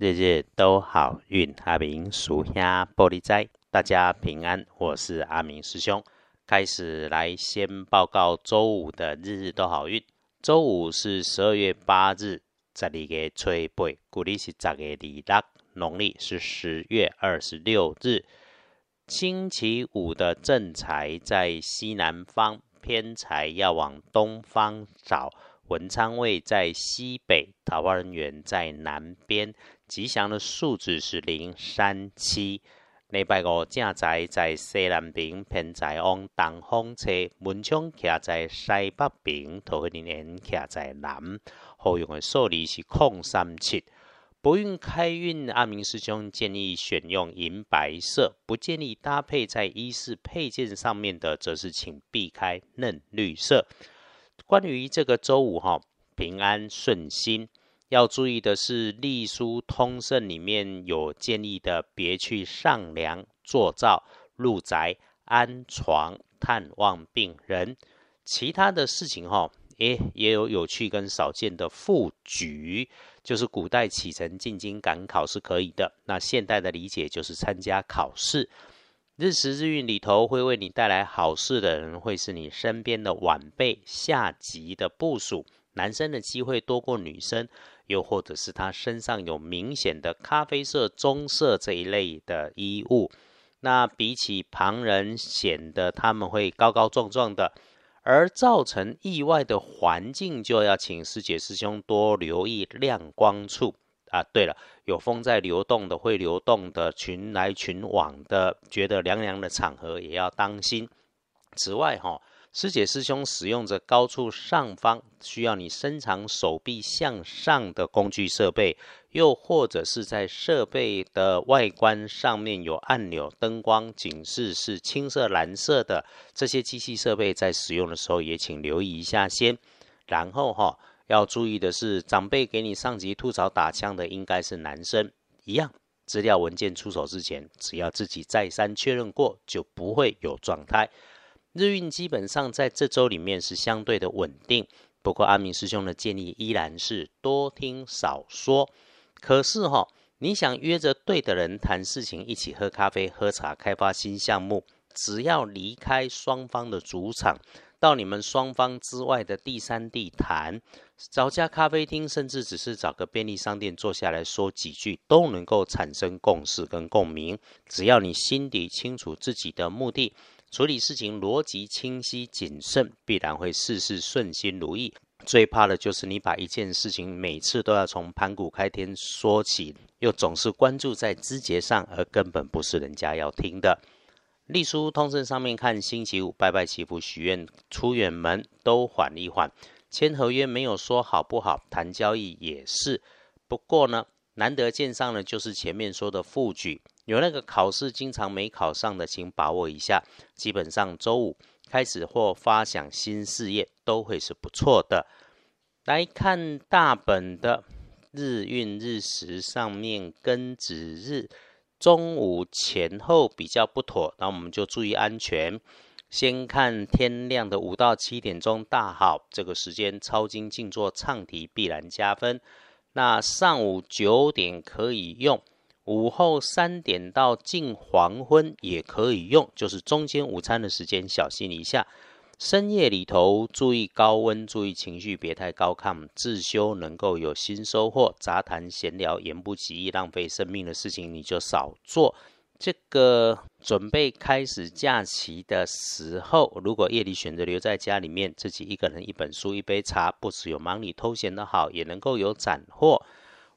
日日都好运。阿明属下玻璃斋，大家平安。我是阿明师兄，开始来先报告周五的日日都好运。周五是十二月八日，十二月初八，古历是十月二六，农历是十月二十六日。星期五的正财在西南方，偏财要往东方找。文昌位在西北，桃花人缘在南边。吉祥的数字是零三七。礼拜五正财在西南边，偏财往东风车。文昌徛在西北边，桃花人缘徛在南。好用的数字是空三七。不运开运，阿明师兄建议选用银白色，不建议搭配在衣饰配件上面的，则是请避开嫩绿色。关于这个周五哈，平安顺心，要注意的是，《隶书通胜》里面有建议的，别去上梁、坐灶、入宅、安床、探望病人。其他的事情哈，诶，也有有趣跟少见的复局。就是古代启程进京赶考是可以的，那现代的理解就是参加考试。日时日运里头会为你带来好事的人，会是你身边的晚辈、下级的部属。男生的机会多过女生，又或者是他身上有明显的咖啡色、棕色这一类的衣物，那比起旁人显得他们会高高壮壮的。而造成意外的环境，就要请师姐师兄多留意亮光处啊！对了，有风在流动的，会流动的，群来群往的，觉得凉凉的场合也要当心。此外，哈。师姐师兄使用着高处上方需要你伸长手臂向上的工具设备，又或者是在设备的外观上面有按钮、灯光、警示是青色、蓝色的这些机器设备，在使用的时候也请留意一下先。然后哈，要注意的是，长辈给你上级吐槽打枪的应该是男生，一样资料文件出手之前，只要自己再三确认过，就不会有状态。日运基本上在这周里面是相对的稳定，不过阿明师兄的建议依然是多听少说。可是哈，你想约着对的人谈事情，一起喝咖啡、喝茶，开发新项目，只要离开双方的主场，到你们双方之外的第三地谈，找家咖啡厅，甚至只是找个便利商店坐下来说几句，都能够产生共识跟共鸣。只要你心底清楚自己的目的。处理事情逻辑清晰谨慎，必然会事事顺心如意。最怕的就是你把一件事情每次都要从盘古开天说起，又总是关注在枝节上，而根本不是人家要听的。隶书通胜上面看，星期五拜拜祈福许愿出远门都缓一缓，签合约没有说好不好，谈交易也是。不过呢，难得见上呢，就是前面说的副举。有那个考试经常没考上的，请把握一下。基本上周五开始或发想新事业都会是不错的。来看大本的日运日时上面庚子日中午前后比较不妥，那我们就注意安全。先看天亮的五到七点钟大好，这个时间抄经静坐唱题必然加分。那上午九点可以用。午后三点到近黄昏也可以用，就是中间午餐的时间，小心一下。深夜里头注意高温，注意情绪别太高亢，自修能够有新收获。杂谈闲聊言不及义，浪费生命的事情你就少做。这个准备开始假期的时候，如果夜里选择留在家里面，自己一个人一本书一杯茶，不只有忙里偷闲的好，也能够有斩获。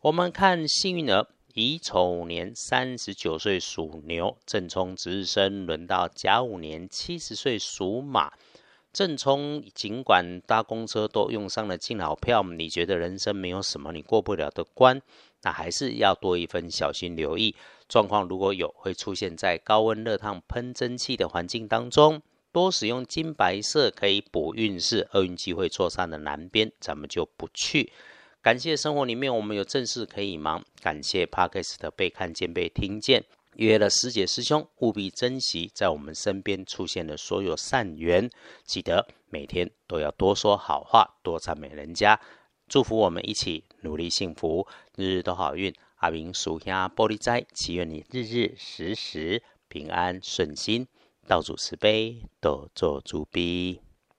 我们看幸运儿。乙丑年三十九岁属牛，正冲值日生，轮到甲午年七十岁属马。正冲尽管搭公车都用上了敬老票，你觉得人生没有什么你过不了的关，那还是要多一份小心留意。状况如果有，会出现在高温热烫喷蒸汽的环境当中。多使用金白色可以补运势，厄运机会错上的南边，咱们就不去。感谢生活里面我们有正事可以忙，感谢 Parkes 的被看见被听见，约了师姐师兄务必珍惜在我们身边出现的所有善缘，记得每天都要多说好话，多赞美人家，祝福我们一起努力幸福，日日都好运。阿明属下玻璃斋，祈愿你日日时时平安顺心，道主慈悲，多做主逼。